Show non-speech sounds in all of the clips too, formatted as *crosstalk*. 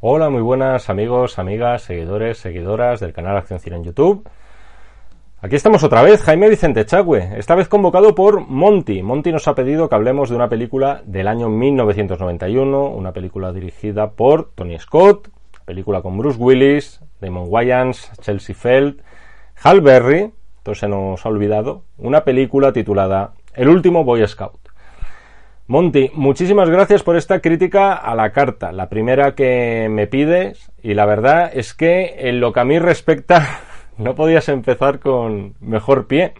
Hola, muy buenas amigos, amigas, seguidores, seguidoras del canal Acción Cine en YouTube. Aquí estamos otra vez, Jaime Vicente Chagüe, esta vez convocado por Monty. Monty nos ha pedido que hablemos de una película del año 1991, una película dirigida por Tony Scott, película con Bruce Willis, Damon Wayans, Chelsea Feld, Hal Berry, entonces se nos ha olvidado, una película titulada El último Boy Scout. Monty, muchísimas gracias por esta crítica a la carta, la primera que me pides, y la verdad es que en lo que a mí respecta *laughs* no podías empezar con mejor pie.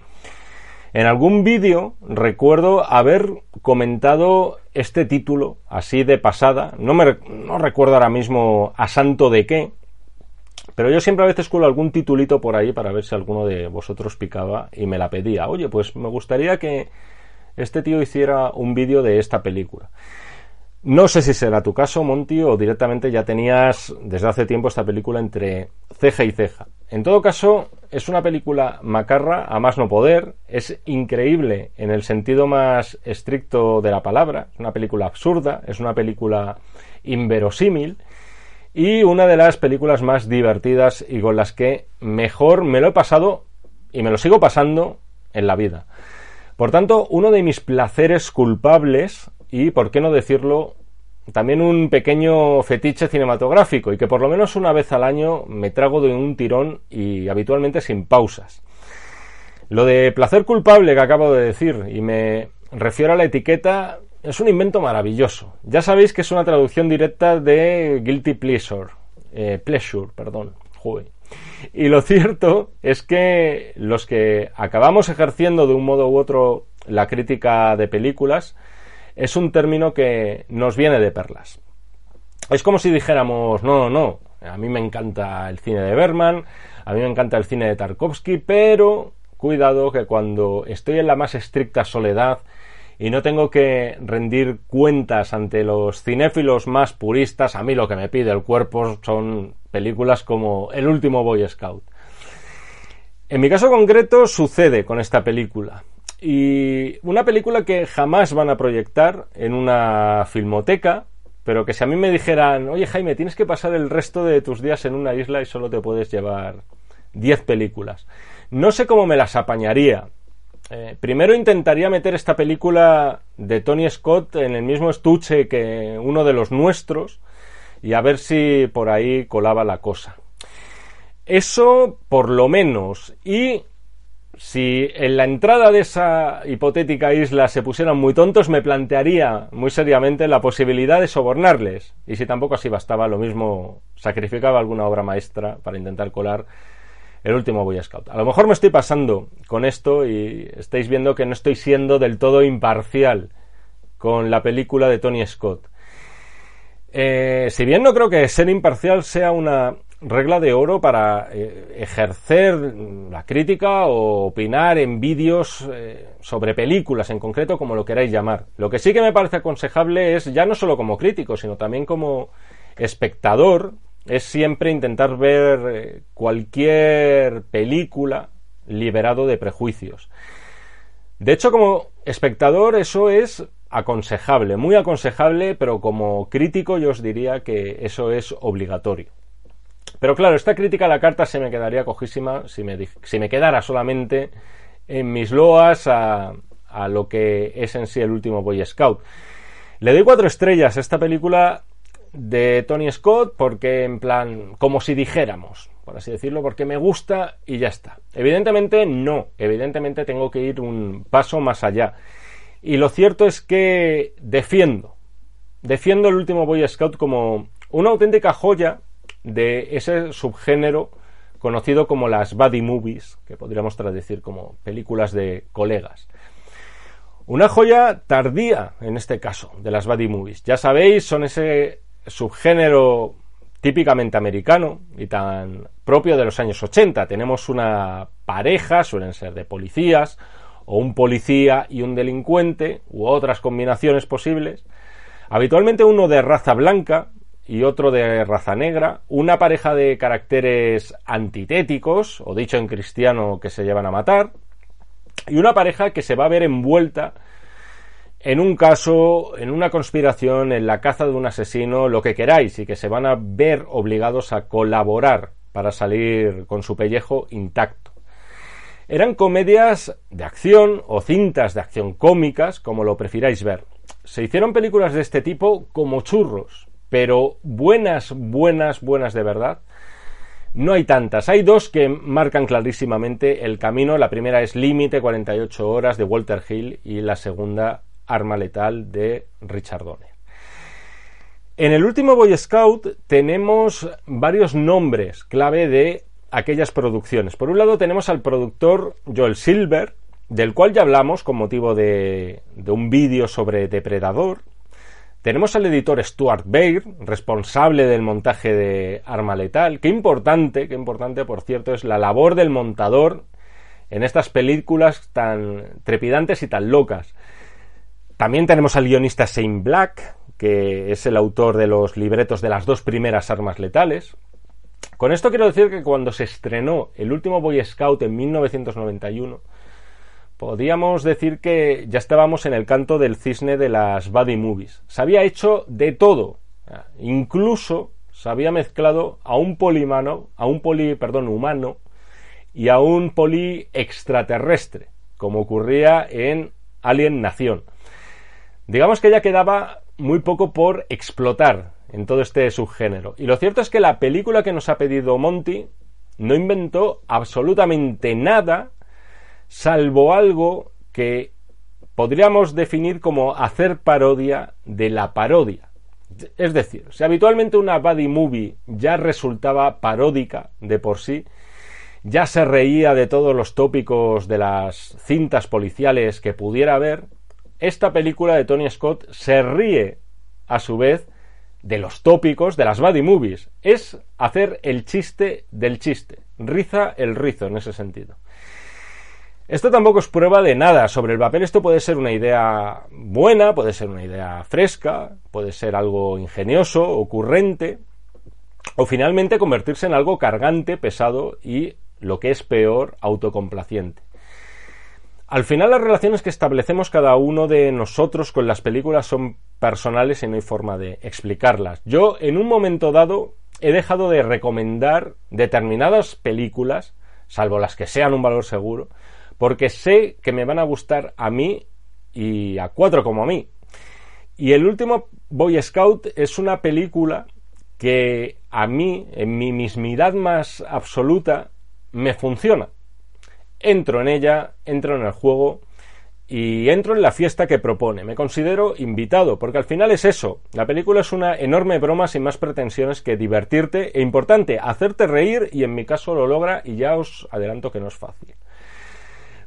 En algún vídeo recuerdo haber comentado este título así de pasada, no, me, no recuerdo ahora mismo a santo de qué, pero yo siempre a veces cuelo algún titulito por ahí para ver si alguno de vosotros picaba y me la pedía. Oye, pues me gustaría que este tío hiciera un vídeo de esta película. No sé si será tu caso, Monty, o directamente ya tenías desde hace tiempo esta película entre ceja y ceja. En todo caso, es una película macarra, a más no poder, es increíble en el sentido más estricto de la palabra, es una película absurda, es una película inverosímil y una de las películas más divertidas y con las que mejor me lo he pasado y me lo sigo pasando en la vida. Por tanto, uno de mis placeres culpables y, por qué no decirlo, también un pequeño fetiche cinematográfico y que por lo menos una vez al año me trago de un tirón y habitualmente sin pausas. Lo de placer culpable que acabo de decir y me refiero a la etiqueta es un invento maravilloso. Ya sabéis que es una traducción directa de guilty pleasure, eh, pleasure, perdón. Y lo cierto es que los que acabamos ejerciendo de un modo u otro la crítica de películas es un término que nos viene de perlas. Es como si dijéramos, no, no, a mí me encanta el cine de Berman, a mí me encanta el cine de Tarkovsky, pero cuidado que cuando estoy en la más estricta soledad y no tengo que rendir cuentas ante los cinéfilos más puristas, a mí lo que me pide el cuerpo son películas como El último Boy Scout. En mi caso concreto sucede con esta película. Y una película que jamás van a proyectar en una filmoteca, pero que si a mí me dijeran, oye Jaime, tienes que pasar el resto de tus días en una isla y solo te puedes llevar 10 películas. No sé cómo me las apañaría. Eh, primero intentaría meter esta película de Tony Scott en el mismo estuche que uno de los nuestros y a ver si por ahí colaba la cosa. Eso por lo menos. Y si en la entrada de esa hipotética isla se pusieran muy tontos, me plantearía muy seriamente la posibilidad de sobornarles. Y si tampoco así bastaba, lo mismo sacrificaba alguna obra maestra para intentar colar el último Boy Scout. A lo mejor me estoy pasando con esto y estáis viendo que no estoy siendo del todo imparcial con la película de Tony Scott. Eh, si bien no creo que ser imparcial sea una regla de oro para eh, ejercer la crítica o opinar en vídeos eh, sobre películas en concreto, como lo queráis llamar. Lo que sí que me parece aconsejable es, ya no solo como crítico, sino también como espectador, es siempre intentar ver cualquier película liberado de prejuicios. De hecho, como espectador eso es aconsejable, muy aconsejable, pero como crítico yo os diría que eso es obligatorio. Pero claro, esta crítica a la carta se me quedaría cojísima si me, si me quedara solamente en mis loas a, a lo que es en sí el último Boy Scout. Le doy cuatro estrellas a esta película de Tony Scott porque en plan, como si dijéramos, por así decirlo, porque me gusta y ya está. Evidentemente no, evidentemente tengo que ir un paso más allá. Y lo cierto es que defiendo defiendo el último Boy Scout como una auténtica joya de ese subgénero conocido como las buddy movies, que podríamos traducir como películas de colegas. Una joya tardía, en este caso, de las buddy movies. Ya sabéis, son ese subgénero típicamente americano y tan propio de los años 80. Tenemos una pareja, suelen ser de policías, o un policía y un delincuente, u otras combinaciones posibles. Habitualmente uno de raza blanca y otro de raza negra, una pareja de caracteres antitéticos, o dicho en cristiano que se llevan a matar, y una pareja que se va a ver envuelta en un caso, en una conspiración, en la caza de un asesino, lo que queráis, y que se van a ver obligados a colaborar para salir con su pellejo intacto. Eran comedias de acción o cintas de acción cómicas, como lo prefiráis ver. Se hicieron películas de este tipo como churros, pero buenas, buenas, buenas de verdad. No hay tantas. Hay dos que marcan clarísimamente el camino. La primera es Límite 48 horas de Walter Hill y la segunda Arma letal de Richard Donner. En el último Boy Scout tenemos varios nombres clave de aquellas producciones. Por un lado tenemos al productor Joel Silver, del cual ya hablamos con motivo de, un vídeo sobre Depredador, tenemos al editor Stuart Baird, responsable del montaje de Arma Letal. Qué importante, qué importante, por cierto, es la labor del montador en estas películas tan trepidantes y tan locas. También tenemos al guionista Shane Black, que es el autor de los libretos de las dos primeras armas letales. Con esto quiero decir que cuando se estrenó el último Boy Scout en 1991, podríamos decir que ya estábamos en el canto del cisne de las buddy movies. Se había hecho de todo, incluso se había mezclado a un polimano, a un poli, humano y a un poli extraterrestre, como ocurría en Alien Nación. Digamos que ya quedaba muy poco por explotar en todo este subgénero. Y lo cierto es que la película que nos ha pedido Monty no inventó absolutamente nada salvo algo que podríamos definir como hacer parodia de la parodia. Es decir, si habitualmente una buddy movie ya resultaba paródica de por sí, ya se reía de todos los tópicos de las cintas policiales que pudiera haber, esta película de Tony Scott se ríe a su vez de los tópicos de las buddy movies. Es hacer el chiste del chiste, riza el rizo en ese sentido. Esto tampoco es prueba de nada. Sobre el papel esto puede ser una idea buena, puede ser una idea fresca, puede ser algo ingenioso, ocurrente, o finalmente convertirse en algo cargante, pesado y, lo que es peor, autocomplaciente. Al final las relaciones que establecemos cada uno de nosotros con las películas son personales y no hay forma de explicarlas. Yo en un momento dado he dejado de recomendar determinadas películas, salvo las que sean un valor seguro, porque sé que me van a gustar a mí y a cuatro como a mí. Y el último Boy Scout es una película que a mí, en mi mismidad más absoluta, me funciona. Entro en ella, entro en el juego y entro en la fiesta que propone. Me considero invitado, porque al final es eso. La película es una enorme broma sin más pretensiones que divertirte e importante, hacerte reír y en mi caso lo logra y ya os adelanto que no es fácil.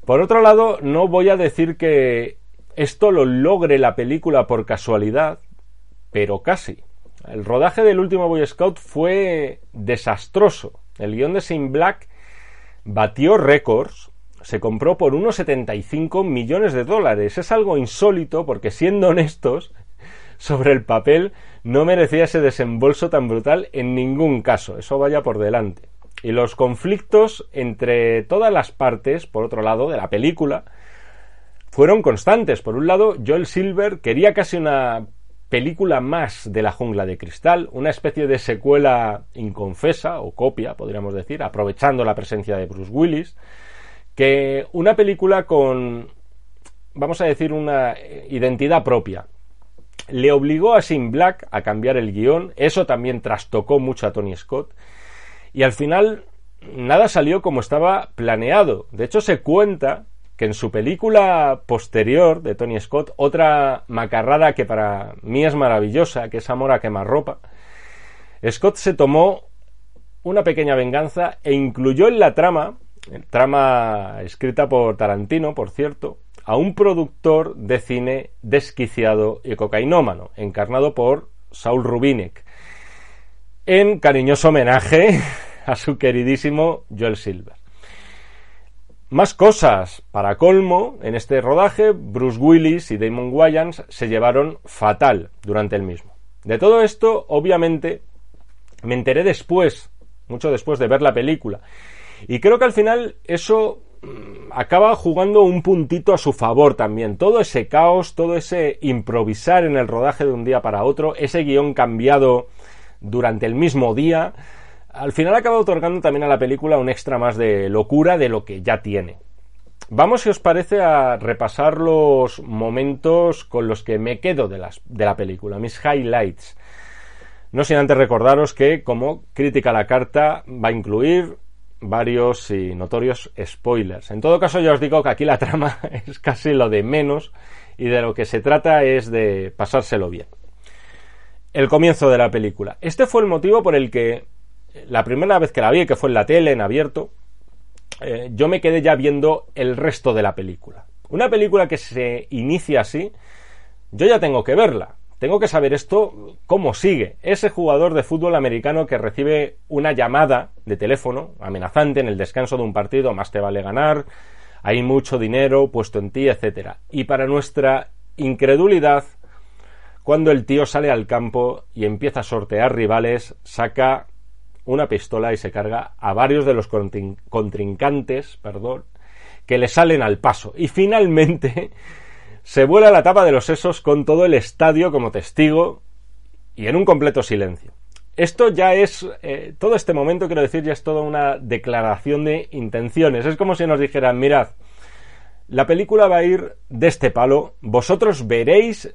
Por otro lado, no voy a decir que esto lo logre la película por casualidad, pero casi. El rodaje del último Boy Scout fue desastroso. El guion de Saint Black batió récords, se compró por unos 75 millones de dólares. Es algo insólito porque, siendo honestos, *laughs* sobre el papel no merecía ese desembolso tan brutal en ningún caso. Eso vaya por delante. Y los conflictos entre todas las partes, por otro lado, de la película, fueron constantes. Por un lado, Joel Silver quería casi una película más de la jungla de cristal, una especie de secuela inconfesa o copia, podríamos decir, aprovechando la presencia de Bruce Willis, que una película con, vamos a decir, una identidad propia. Le obligó a Sin Black a cambiar el guion, eso también trastocó mucho a Tony Scott, y al final nada salió como estaba planeado. De hecho, se cuenta que en su película posterior de Tony Scott, otra macarrada que para mí es maravillosa, que es Amor a quemarropa, Scott se tomó una pequeña venganza e incluyó en la trama, trama escrita por Tarantino, por cierto, a un productor de cine desquiciado y cocainómano, encarnado por Saul Rubinek, en cariñoso homenaje *laughs* a su queridísimo Joel Silver. Más cosas. Para colmo, en este rodaje, Bruce Willis y Damon Wayans se llevaron fatal durante el mismo. De todo esto, obviamente, me enteré después, mucho después de ver la película. Y creo que al final eso mm, acaba jugando un puntito a su favor también. Todo ese caos, todo ese improvisar en el rodaje de un día para otro, ese guion cambiado durante el mismo día, al final acaba otorgando también a la película un extra más de locura de lo que ya tiene. Vamos, si os parece, a repasar los momentos con los que me quedo de, de la película, mis highlights. No sin antes recordaros que, como crítica a la carta, va a incluir varios y notorios spoilers. En todo caso, ya os digo que aquí la *laughs* trama es casi lo de menos y de lo que se trata es de pasárselo bien. El comienzo de la película. Este fue el motivo por el que la primera vez que la vi, que fue en la tele, en abierto, eh, yo me quedé ya viendo el resto de la película. Una película que se inicia así, yo ya tengo que verla. Tengo que saber esto, cómo sigue. Ese jugador de fútbol americano que recibe una llamada de teléfono amenazante en el descanso de un partido, más te vale ganar, hay mucho dinero puesto en ti, etc. Y para nuestra incredulidad, cuando el tío sale al campo y empieza a sortear rivales, saca una pistola y se carga a varios de los contrincantes, perdón, que le salen al paso. Y finalmente *laughs* se vuela la tapa de los sesos con todo el estadio como testigo y en un completo silencio. Esto ya es, eh, todo este momento, quiero decir, ya es toda una declaración de intenciones. Es como si nos dijeran, mirad, la película va a ir de este palo, vosotros veréis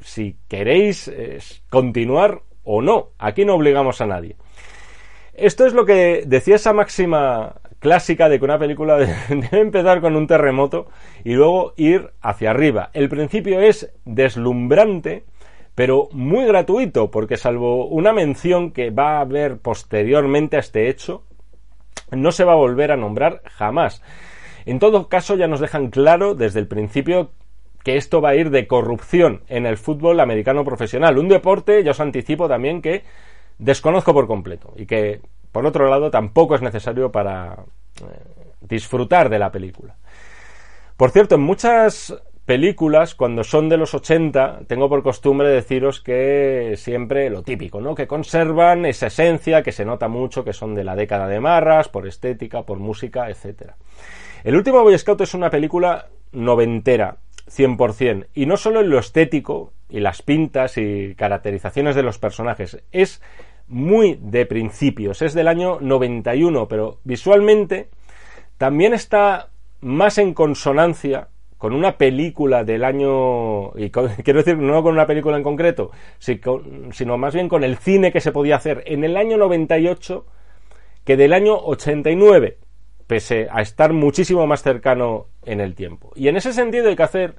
si queréis eh, continuar o no. Aquí no obligamos a nadie. Esto es lo que decía esa máxima clásica de que una película *laughs* debe empezar con un terremoto y luego ir hacia arriba. El principio es deslumbrante, pero muy gratuito, porque salvo una mención que va a haber posteriormente a este hecho, no se va a volver a nombrar jamás. En todo caso, ya nos dejan claro desde el principio que esto va a ir de corrupción en el fútbol americano profesional. Un deporte, ya os anticipo también que desconozco por completo y que, por otro lado, tampoco es necesario para eh, disfrutar de la película. Por cierto, en muchas películas, cuando son de los 80, tengo por costumbre deciros que siempre lo típico, ¿no? Que conservan esa esencia, que se nota mucho, que son de la década de Marras, por estética, por música, etc. El último Boy Scout es una película noventera, 100%, y no solo en lo estético y las pintas y caracterizaciones de los personajes, es muy de principios, es del año 91, pero visualmente también está más en consonancia con una película del año, y *laughs* quiero decir, no con una película en concreto, sino más bien con el cine que se podía hacer en el año 98 que del año 89, pese a estar muchísimo más cercano en el tiempo. Y en ese sentido hay que hacer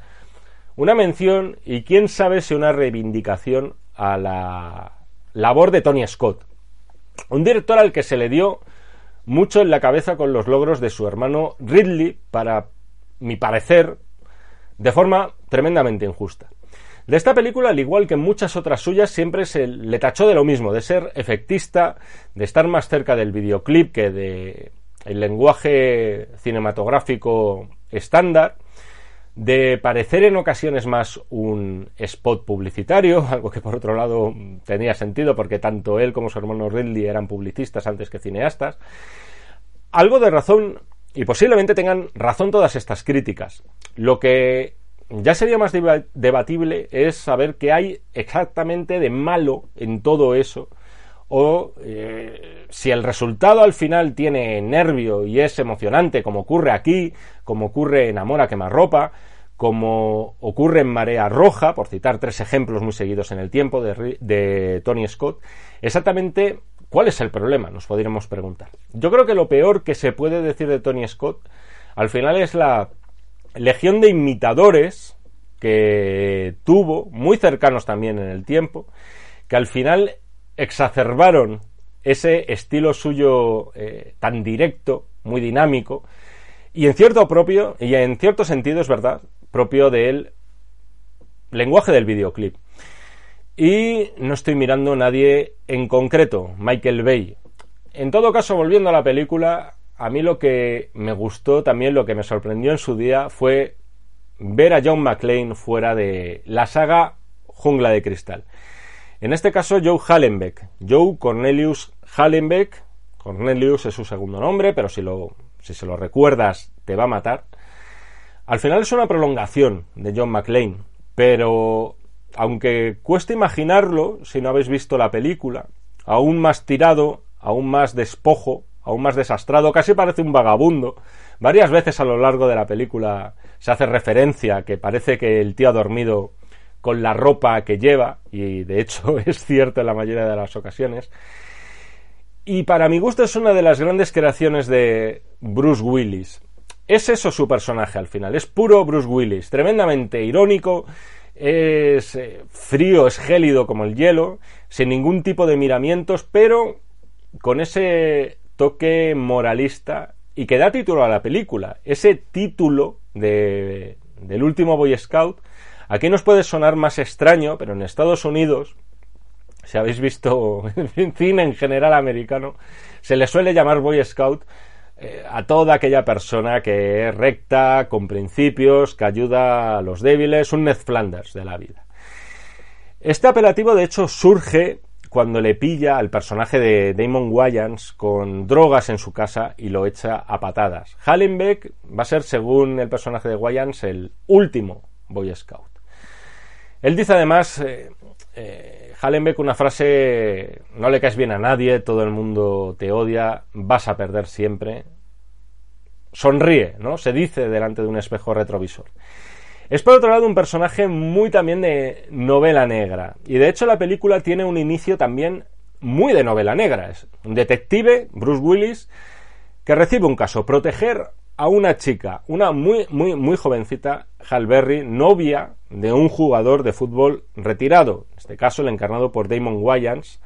una mención y quién sabe si una reivindicación a la labor de Tony Scott, un director al que se le dio mucho en la cabeza con los logros de su hermano Ridley, para mi parecer, de forma tremendamente injusta. De esta película, al igual que muchas otras suyas, siempre se le tachó de lo mismo, de ser efectista, de estar más cerca del videoclip que de el lenguaje cinematográfico estándar, de parecer en ocasiones más un spot publicitario, *laughs* algo que por otro lado tenía sentido porque tanto él como su hermano Ridley eran publicistas antes que cineastas, algo de razón y posiblemente tengan razón todas estas críticas. Lo que ya sería más debatible es saber qué hay exactamente de malo en todo eso o eh, si el resultado al final tiene nervio y es emocionante, como ocurre aquí, como ocurre en Amor a quemarropa, como ocurre en Marea Roja, por citar tres ejemplos muy seguidos en el tiempo de, de Tony Scott, exactamente cuál es el problema, nos podríamos preguntar. Yo creo que lo peor que se puede decir de Tony Scott al final es la legión de imitadores que tuvo, muy cercanos también en el tiempo, que al final exacerbaron ese estilo suyo eh, tan directo, muy dinámico, y en cierto propio, y en cierto sentido es verdad, propio del lenguaje del videoclip. Y no estoy mirando a nadie en concreto, Michael Bay. En todo caso, volviendo a la película, a mí lo que me gustó, también lo que me sorprendió en su día, fue ver a John McClane fuera de la saga Jungla de Cristal. En este caso, Joe Hallenbeck. Joe Cornelius Hallenbeck. Cornelius es su segundo nombre, pero si, lo, si se lo recuerdas, te va a matar. Al final es una prolongación de John McClane, pero aunque cueste imaginarlo si no habéis visto la película, aún más tirado, aún más despojo, aún más desastrado, casi parece un vagabundo. Varias veces a lo largo de la película se hace referencia que parece que el tío ha dormido con la ropa que lleva, y de hecho *laughs* es cierto en la mayoría de las ocasiones. Y para mi gusto es una de las grandes creaciones de Bruce Willis. Es eso su personaje al final, es puro Bruce Willis, tremendamente irónico, es eh, frío, es gélido como el hielo, sin ningún tipo de miramientos, pero con ese toque moralista y que da título a la película. Ese título de, del último Boy Scout, aquí nos puede sonar más extraño, pero en Estados Unidos, si habéis visto *laughs* en cine en general americano, se le suele llamar Boy Scout eh, a toda aquella persona que es recta, con principios, que ayuda a los débiles, un Ned Flanders de la vida. Este apelativo, de hecho, surge cuando le pilla al personaje de Damon Wayans con drogas en su casa y lo echa a patadas. Hallenbeck va a ser, según el personaje de Wayans, el último Boy Scout. Él dice además, eh, eh, Hallenbeck, una frase, no le caes bien a nadie, todo el mundo te odia, vas a perder siempre. Sonríe, ¿no? Se dice delante de un espejo retrovisor. Es por otro lado un personaje muy también de novela negra. Y de hecho la película tiene un inicio también muy de novela negra. Es un detective, Bruce Willis, que recibe un caso, proteger a una chica, una muy, muy, muy jovencita, Hal Berry, novia de un jugador de fútbol retirado, en este caso el encarnado por Damon Wayans,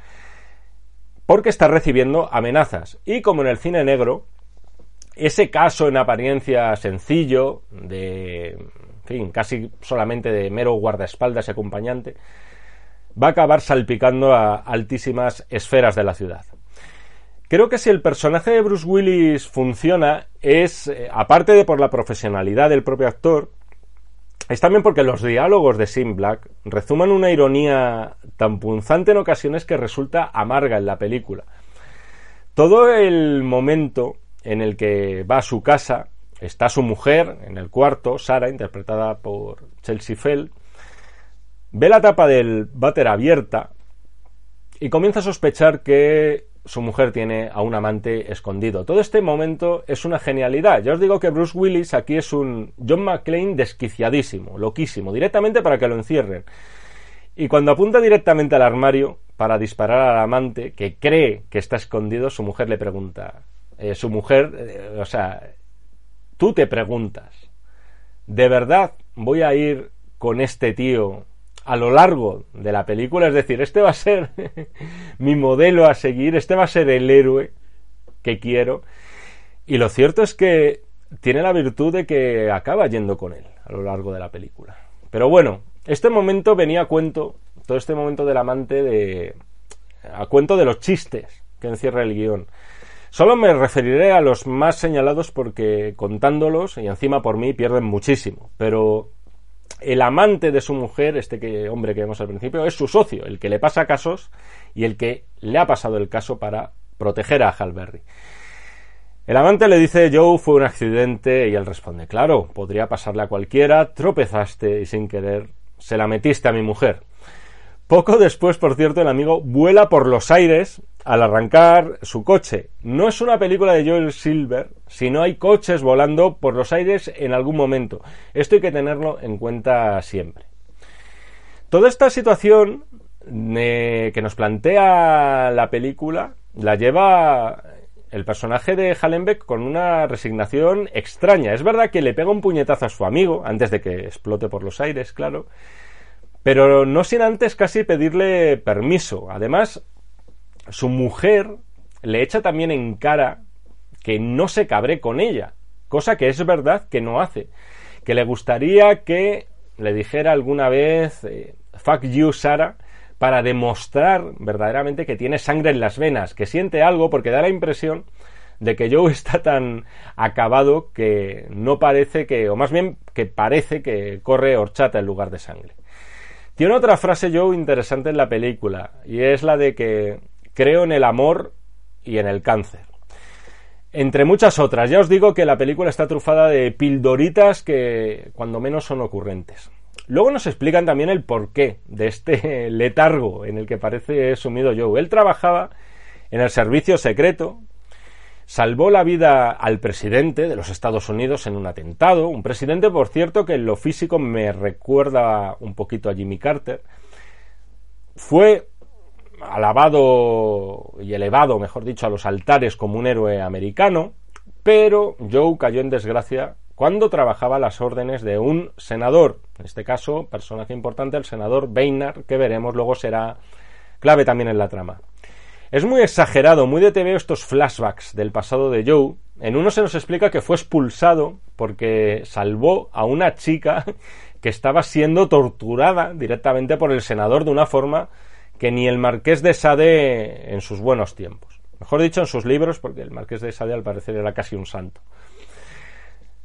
porque está recibiendo amenazas. Y como en el cine negro, ese caso en apariencia sencillo, de, en fin, casi solamente de mero guardaespaldas y acompañante, va a acabar salpicando a altísimas esferas de la ciudad. Creo que si el personaje de Bruce Willis funciona es, eh, aparte de por la profesionalidad del propio actor, es también porque los diálogos de Sim Black rezuman una ironía tan punzante en ocasiones que resulta amarga en la película. Todo el momento en el que va a su casa, está su mujer en el cuarto, Sara, interpretada por Chelsea Fell, ve la tapa del váter abierta y comienza a sospechar que su mujer tiene a un amante escondido. Todo este momento es una genialidad. Ya os digo que Bruce Willis aquí es un John McClane desquiciadísimo, loquísimo, directamente para que lo encierren. Y cuando apunta directamente al armario para disparar al amante que cree que está escondido, su mujer le pregunta, eh, su mujer, eh, o sea, tú te preguntas, ¿de verdad voy a ir con este tío a lo largo de la película, es decir, este va a ser *laughs* mi modelo a seguir, este va a ser el héroe que quiero. Y lo cierto es que tiene la virtud de que acaba yendo con él a lo largo de la película. Pero bueno, este momento venía a cuento, todo este momento del amante de a cuento de los chistes que encierra el guion. Solo me referiré a los más señalados porque contándolos y encima por mí pierden muchísimo, pero el amante de su mujer, este hombre que vemos al principio, es su socio, el que le pasa casos y el que le ha pasado el caso para proteger a Halberry. El amante le dice, Joe, fue un accidente, y él responde, claro, podría pasarle a cualquiera, tropezaste y sin querer se la metiste a mi mujer. Poco después, por cierto, el amigo vuela por los aires al arrancar su coche. No es una película de Joel Silver, sino hay coches volando por los aires en algún momento. Esto hay que tenerlo en cuenta siempre. Toda esta situación eh, que nos plantea la película la lleva el personaje de Hallenbeck con una resignación extraña. Es verdad que le pega un puñetazo a su amigo, antes de que explote por los aires, claro, pero no sin antes casi pedirle permiso. Además, su mujer le echa también en cara que no se cabre con ella, cosa que es verdad que no hace, que le gustaría que le dijera alguna vez eh, fuck you Sara para demostrar verdaderamente que tiene sangre en las venas, que siente algo porque da la impresión de que Joe *laughs* está tan acabado que no parece que, o más bien que parece que corre horchata en lugar de sangre. Tiene otra frase Joe interesante en la película y es la de que creo en el amor y en el cáncer. Entre muchas otras, ya os digo que la película está trufada de pildoritas que cuando menos son ocurrentes. Luego nos explican también el porqué de este *laughs* letargo en el que parece sumido Joe. Él trabajaba en el servicio secreto, salvó la vida al presidente de los Estados Unidos en un atentado, un presidente, por cierto, que en lo físico me recuerda un poquito a Jimmy Carter. Fue alabado y elevado, mejor dicho, a los altares como un héroe americano, pero Joe cayó en desgracia cuando trabajaba a las órdenes de un senador, en este caso, personaje importante, el senador Boehner, que veremos luego será clave también en la trama. Es muy exagerado, muy de TV estos flashbacks del pasado de Joe. En uno se nos explica que fue expulsado porque salvó a una chica que estaba siendo torturada directamente por el senador de una forma que ni el marqués de Sade en sus buenos tiempos. Mejor dicho, en sus libros, porque el marqués de Sade al parecer era casi un santo.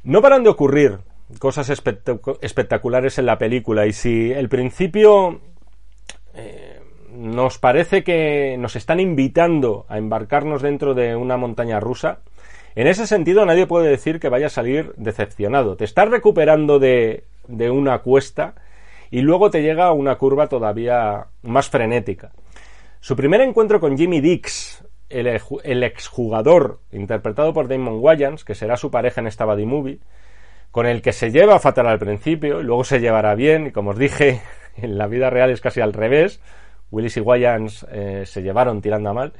No paran de ocurrir cosas espectaculares en la película y si el principio eh, nos parece que nos están invitando a embarcarnos dentro de una montaña rusa, en ese sentido nadie puede decir que vaya a salir decepcionado. Te estás recuperando de, de una cuesta y luego te llega una curva todavía más frenética. Su primer encuentro con Jimmy Dix, el, exjugador interpretado por Damon Wayans, que será su pareja en esta Buddy Movie, con el que se lleva fatal al principio y luego se llevará bien, y como os dije, *laughs* en la vida real es casi al revés, Willis y Wayans eh, se llevaron tirando a mal,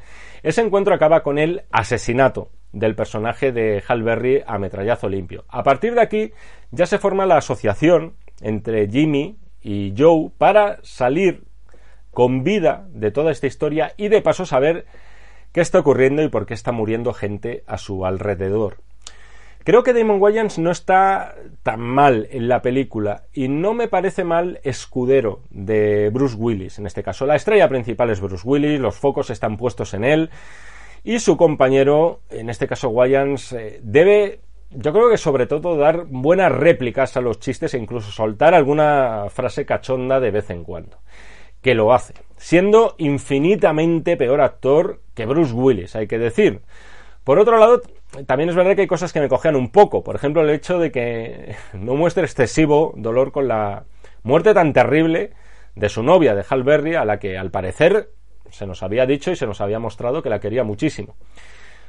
ese encuentro acaba con el asesinato del personaje de Hal Berry a metrallazo limpio. A partir de aquí ya se forma la asociación entre Jimmy y Joe para salir con vida de toda esta historia y de paso saber qué está ocurriendo y por qué está muriendo gente a su alrededor. Creo que Damon Wayans no está tan mal en la película y no me parece mal escudero de Bruce Willis. En este caso, la estrella principal es Bruce Willis, los focos están puestos en él y su compañero, en este caso Wayans, eh, debe yo creo que sobre todo dar buenas réplicas a los chistes e incluso soltar alguna frase cachonda de vez en cuando. Que lo hace, siendo infinitamente peor actor que Bruce Willis, hay que decir. Por otro lado, también es verdad que hay cosas que me cojean un poco. Por ejemplo, el hecho de que *laughs* no muestre excesivo dolor con la muerte tan terrible de su novia, de Hal Berry, a la que al parecer se nos había dicho y se nos había mostrado que la quería muchísimo.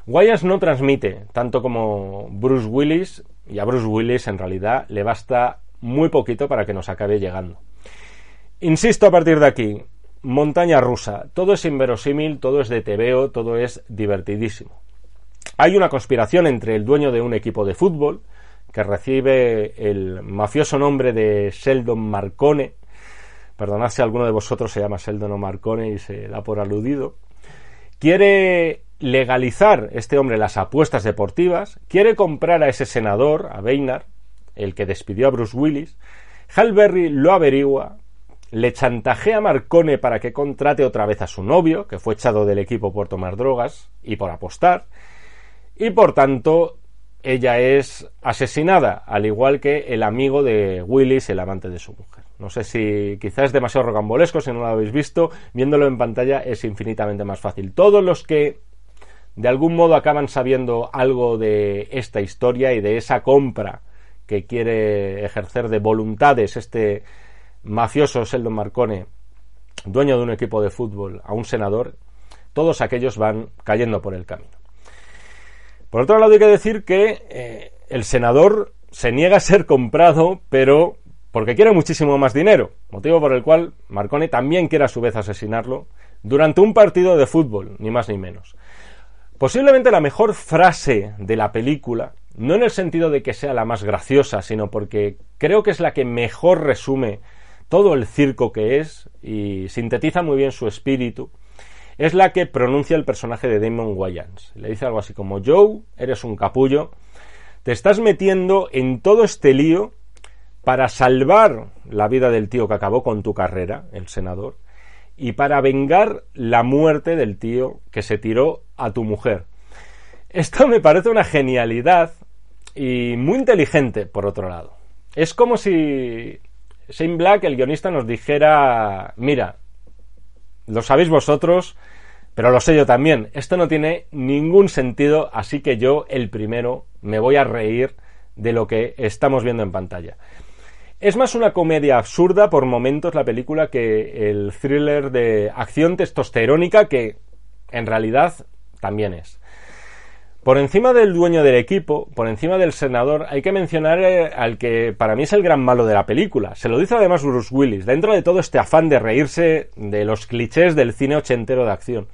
Wayans no transmite tanto como Bruce Willis, y a Bruce Willis en realidad le basta muy poquito para que nos acabe llegando. Insisto a partir de aquí, montaña rusa, todo es inverosímil, todo es de tebeo, todo es divertidísimo. Hay una conspiración entre el dueño de un equipo de fútbol, que recibe el mafioso nombre de Sheldon Marcone, perdonad si alguno de vosotros se llama Sheldon o Marcone y se da por aludido, quiere legalizar este hombre las apuestas deportivas, quiere comprar a ese senador, a Beinar, el que despidió a Bruce Willis, Halberry lo averigua, le chantajea a Marcone para que contrate otra vez a su novio, que fue echado del equipo por tomar drogas y por apostar, y por tanto ella es asesinada, al igual que el amigo de Willis, el amante de su mujer. No sé si quizás es demasiado rocambolesco, si no lo habéis visto, viéndolo en pantalla es infinitamente más fácil. Todos los que de algún modo acaban sabiendo algo de esta historia y de esa compra que quiere ejercer de voluntades este mafioso Sheldon Marcone, dueño de un equipo de fútbol, a un senador, todos aquellos van cayendo por el camino. Por otro lado, hay que decir que eh, el senador se niega a ser comprado, pero porque quiere muchísimo más dinero, motivo por el cual Marcone también quiere a su vez asesinarlo durante un partido de fútbol, ni más ni menos. Posiblemente la mejor frase de la película, no en el sentido de que sea la más graciosa, sino porque creo que es la que mejor resume todo el circo que es y sintetiza muy bien su espíritu, es la que pronuncia el personaje de Damon Wayans. Le dice algo así como, Joe, eres un capullo, te estás metiendo en todo este lío para salvar la vida del tío que acabó con tu carrera, el senador, y para vengar la muerte del tío que se tiró a tu mujer. Esto me parece una genialidad y muy inteligente, por otro lado. Es como si Shane Black, el guionista, nos dijera, mira, lo sabéis vosotros, pero lo sé yo también. Esto no tiene ningún sentido, así que yo, el primero, me voy a reír de lo que estamos viendo en pantalla. Es más una comedia absurda por momentos la película que el thriller de acción testosterónica que en realidad también es. Por encima del dueño del equipo, por encima del senador, hay que mencionar eh, al que para mí es el gran malo de la película. Se lo dice además Bruce Willis, dentro de todo este afán de reírse de los clichés del cine ochentero de acción.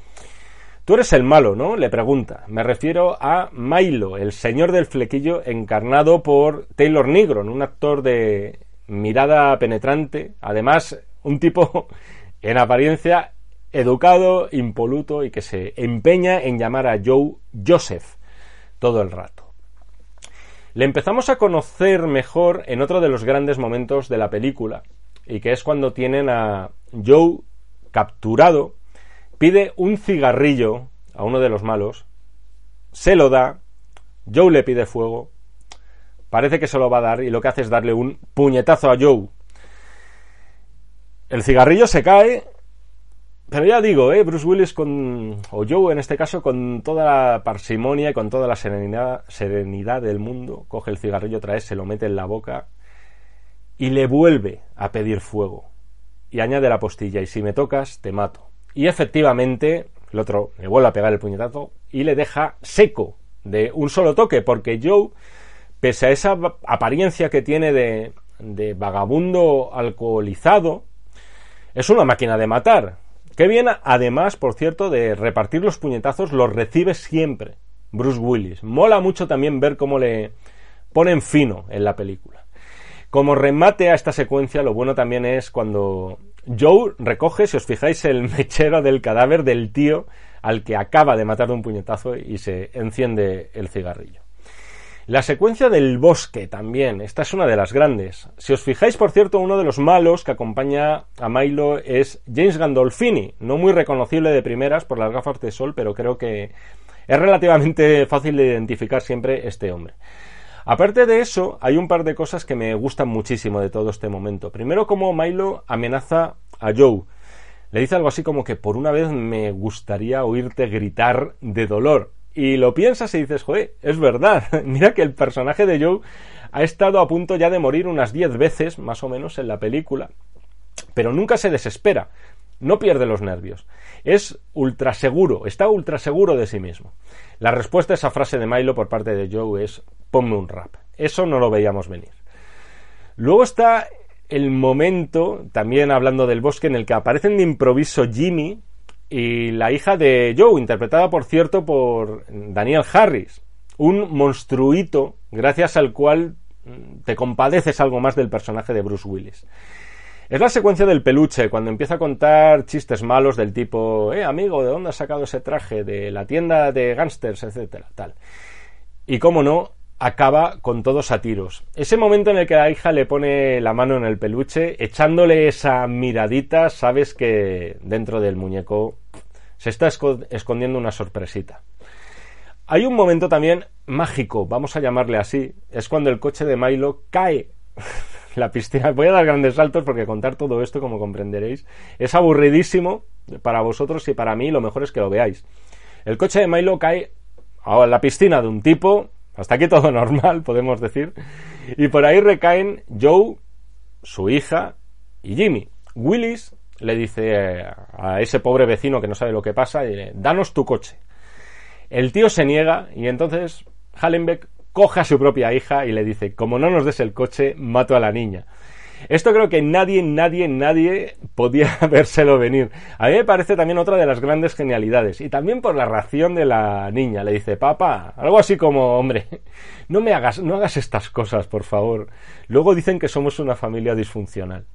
Tú eres el malo, ¿no? Le pregunta. Me refiero a Milo, el señor del flequillo, encarnado por Taylor Negron, un actor de mirada penetrante, además un tipo *laughs* en apariencia educado, impoluto y que se empeña en llamar a Joe Joseph todo el rato. Le empezamos a conocer mejor en otro de los grandes momentos de la película, y que es cuando tienen a Joe capturado, pide un cigarrillo a uno de los malos, se lo da, Joe le pide fuego, parece que se lo va a dar y lo que hace es darle un puñetazo a Joe. El cigarrillo se cae ya digo, ¿eh? Bruce Willis con, o Joe en este caso, con toda la parsimonia y con toda la serenidad, serenidad del mundo, coge el cigarrillo otra vez, se lo mete en la boca y le vuelve a pedir fuego. Y añade la postilla, y si me tocas, te mato. Y efectivamente, el otro le vuelve a pegar el puñetazo y le deja seco de un solo toque, porque Joe, pese a esa apariencia que tiene de, de vagabundo alcoholizado, es una máquina de matar. Qué bien, además, por cierto, de repartir los puñetazos, los recibe siempre Bruce Willis. Mola mucho también ver cómo le ponen fino en la película. Como remate a esta secuencia, lo bueno también es cuando Joe recoge, si os fijáis, el mechero del cadáver del tío al que acaba de matar de un puñetazo y se enciende el cigarrillo. La secuencia del bosque también, esta es una de las grandes. Si os fijáis, por cierto, uno de los malos que acompaña a Milo es James Gandolfini, no muy reconocible de primeras por las gafas de sol, pero creo que es relativamente *laughs* fácil de identificar siempre este hombre. Aparte de eso, hay un par de cosas que me gustan muchísimo de todo este momento. Primero, como Milo amenaza a Joe. Le dice algo así como que por una vez me gustaría oírte gritar de dolor. Y lo piensas y dices, joder, es verdad. *laughs* Mira que el personaje de Joe ha estado a punto ya de morir unas 10 veces, más o menos, en la película. Pero nunca se desespera. No pierde los nervios. Es ultra seguro, está ultra seguro de sí mismo. La respuesta a esa frase de Milo por parte de Joe es ponme un rap. Eso no lo veíamos venir. Luego está el momento, también hablando del bosque, en el que aparecen de improviso Jimmy, y la hija de Joe, interpretada por cierto por Daniel Harris, un monstruito gracias al cual mm, te compadeces algo más del personaje de Bruce Willis. Es la secuencia del peluche, cuando empieza a contar chistes malos del tipo, eh, amigo, ¿de dónde has sacado ese traje? De la tienda de gángsters, etcétera, tal. Y cómo no, acaba con todos a tiros. Ese momento en el que la hija le pone la mano en el peluche, echándole esa miradita, sabes que dentro del muñeco se está escondiendo una sorpresita. Hay un momento también mágico, vamos a llamarle así, es cuando el coche de Milo cae *laughs* la piscina. Voy a dar grandes saltos porque contar todo esto, como comprenderéis, es aburridísimo para vosotros y para mí lo mejor es que lo veáis. El coche de Milo cae a la piscina de un tipo hasta aquí todo *laughs* normal, podemos decir. Y por ahí recaen Joe, su hija y Jimmy. Willis le dice a ese pobre vecino que no sabe lo que pasa, danos tu coche. El tío se niega y entonces Hallenbeck coge a su propia hija y le dice, como no nos des el coche, mato a la niña. Esto creo que nadie, nadie, nadie podía *laughs* vérselo venir. A mí me parece también otra de las grandes genialidades. Y también por la reacción de la niña. Le dice, papá, algo así como, hombre, no me hagas, no hagas estas cosas, por favor. Luego dicen que somos una familia disfuncional.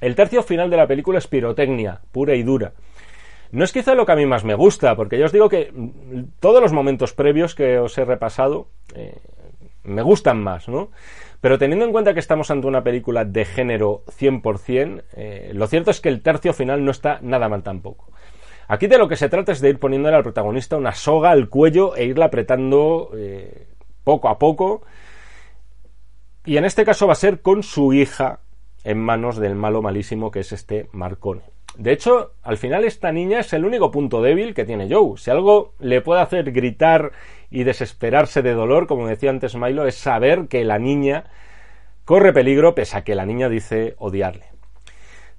El tercio final de la película es pirotecnia, pura y dura. No es quizá lo que a mí más me gusta, porque ya os digo que todos los momentos previos que os he repasado eh, me gustan más, ¿no? Pero teniendo en cuenta que estamos ante una película de género 100%, eh, lo cierto es que el tercio final no está nada mal tampoco. Aquí de lo que se trata es de ir poniéndole al protagonista una soga al cuello e irla apretando eh, poco a poco. Y en este caso va a ser con su hija en manos del malo malísimo que es este Marcone. De hecho, al final esta niña es el único punto débil que tiene Joe. Si algo le puede hacer gritar y desesperarse de dolor, como decía antes Milo, es saber que la niña corre peligro pese a que la niña dice odiarle.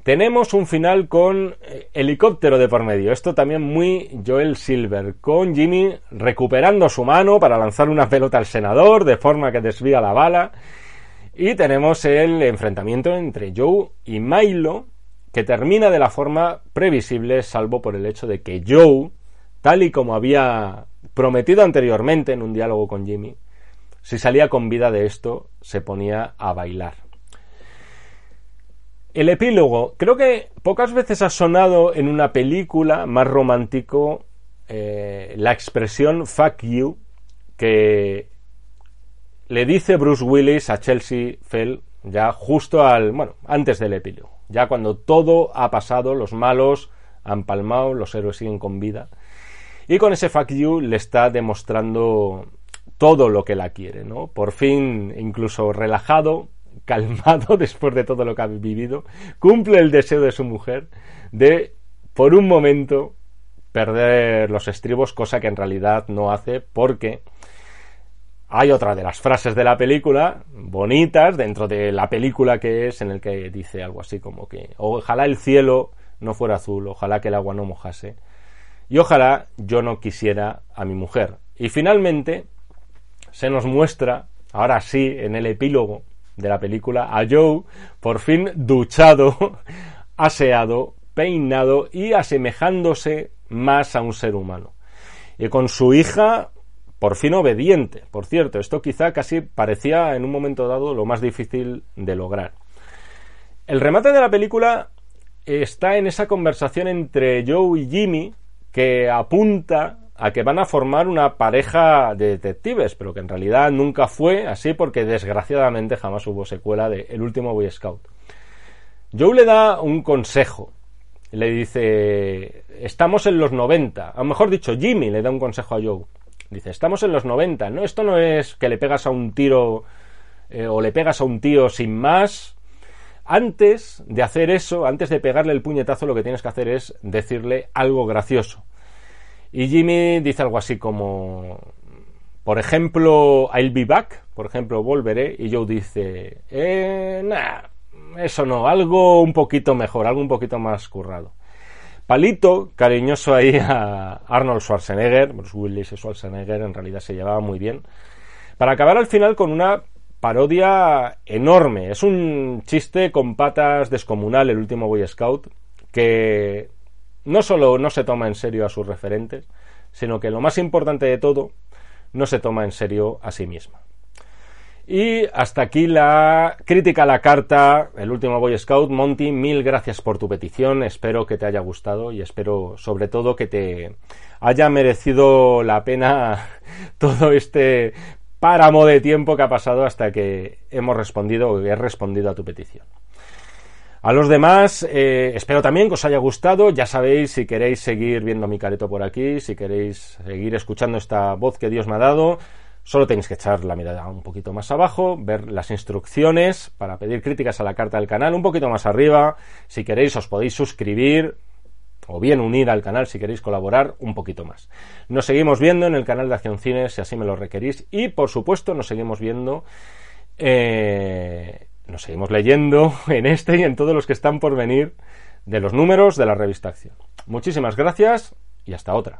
Tenemos un final con eh, helicóptero de por medio. Esto también muy Joel Silver, con Jimmy recuperando su mano para lanzar una pelota al senador de forma que desvía la bala. Y tenemos el enfrentamiento entre Joe y Milo, que termina de la forma previsible, salvo por el hecho de que Joe, tal y como había prometido anteriormente en un diálogo con Jimmy, si salía con vida de esto, se ponía a bailar. El epílogo, creo que pocas veces ha sonado en una película más romántico eh, la expresión fuck you que le dice Bruce Willis a Chelsea Fell ya justo al, bueno, antes del epílogo. Ya cuando todo ha pasado, los malos han palmado, los héroes siguen con vida. Y con ese fuck you le está demostrando todo lo que la quiere, ¿no? Por fin, incluso relajado, *laughs* calmado después de todo lo que ha vivido, cumple el deseo de su mujer de, por un momento, perder los estribos, cosa que en realidad no hace porque hay otra de las frases de la película, bonitas, dentro de la película que es, en el que dice algo así como que ojalá el cielo no fuera azul, ojalá que el agua no mojase, y ojalá yo no quisiera a mi mujer. Y finalmente se nos muestra, ahora sí, en el epílogo de la película, a Joe por fin duchado, *laughs* aseado, peinado y asemejándose más a un ser humano. Y con su hija por fin obediente. Por cierto, esto quizá casi parecía en un momento dado lo más difícil de lograr. El remate de la película está en esa conversación entre Joe y Jimmy que apunta a que van a formar una pareja de detectives, pero que en realidad nunca fue así porque desgraciadamente jamás hubo secuela de El último Boy Scout. Joe le da un consejo. Le dice, estamos en los 90. A lo mejor dicho, Jimmy le da un consejo a Joe. Dice, estamos en los 90, ¿no? Esto no es que le pegas a un tiro eh, o le pegas a un tío sin más. Antes de hacer eso, antes de pegarle el puñetazo, lo que tienes que hacer es decirle algo gracioso. Y Jimmy dice algo así como, por ejemplo, I'll be back, por ejemplo, volveré. Y Joe dice, eh, eso no, algo un poquito mejor, algo un poquito más currado. Palito cariñoso ahí a Arnold Schwarzenegger, Bruce Willis y Schwarzenegger en realidad se llevaba muy bien, para acabar al final con una parodia enorme. Es un chiste con patas descomunal, el último Boy Scout, que no solo no se toma en serio a sus referentes, sino que lo más importante de todo, no se toma en serio a sí misma. Y hasta aquí la crítica a la carta, el último Boy Scout. Monty, mil gracias por tu petición. Espero que te haya gustado y espero sobre todo que te haya merecido la pena *laughs* todo este páramo de tiempo que ha pasado hasta que hemos respondido o he respondido a tu petición. A los demás, eh, espero también que os haya gustado. Ya sabéis, si queréis seguir viendo mi careto por aquí, si queréis seguir escuchando esta voz que Dios me ha dado, Solo tenéis que echar la mirada un poquito más abajo, ver las instrucciones para pedir críticas a la carta del canal un poquito más arriba. Si queréis os podéis suscribir o bien unir al canal si queréis colaborar un poquito más. Nos seguimos viendo en el canal de Acción Cine si así me lo requerís y por supuesto nos seguimos viendo, eh, nos seguimos leyendo *laughs* en este y en todos los que están por venir de los números de la revista Acción. Muchísimas gracias y hasta otra.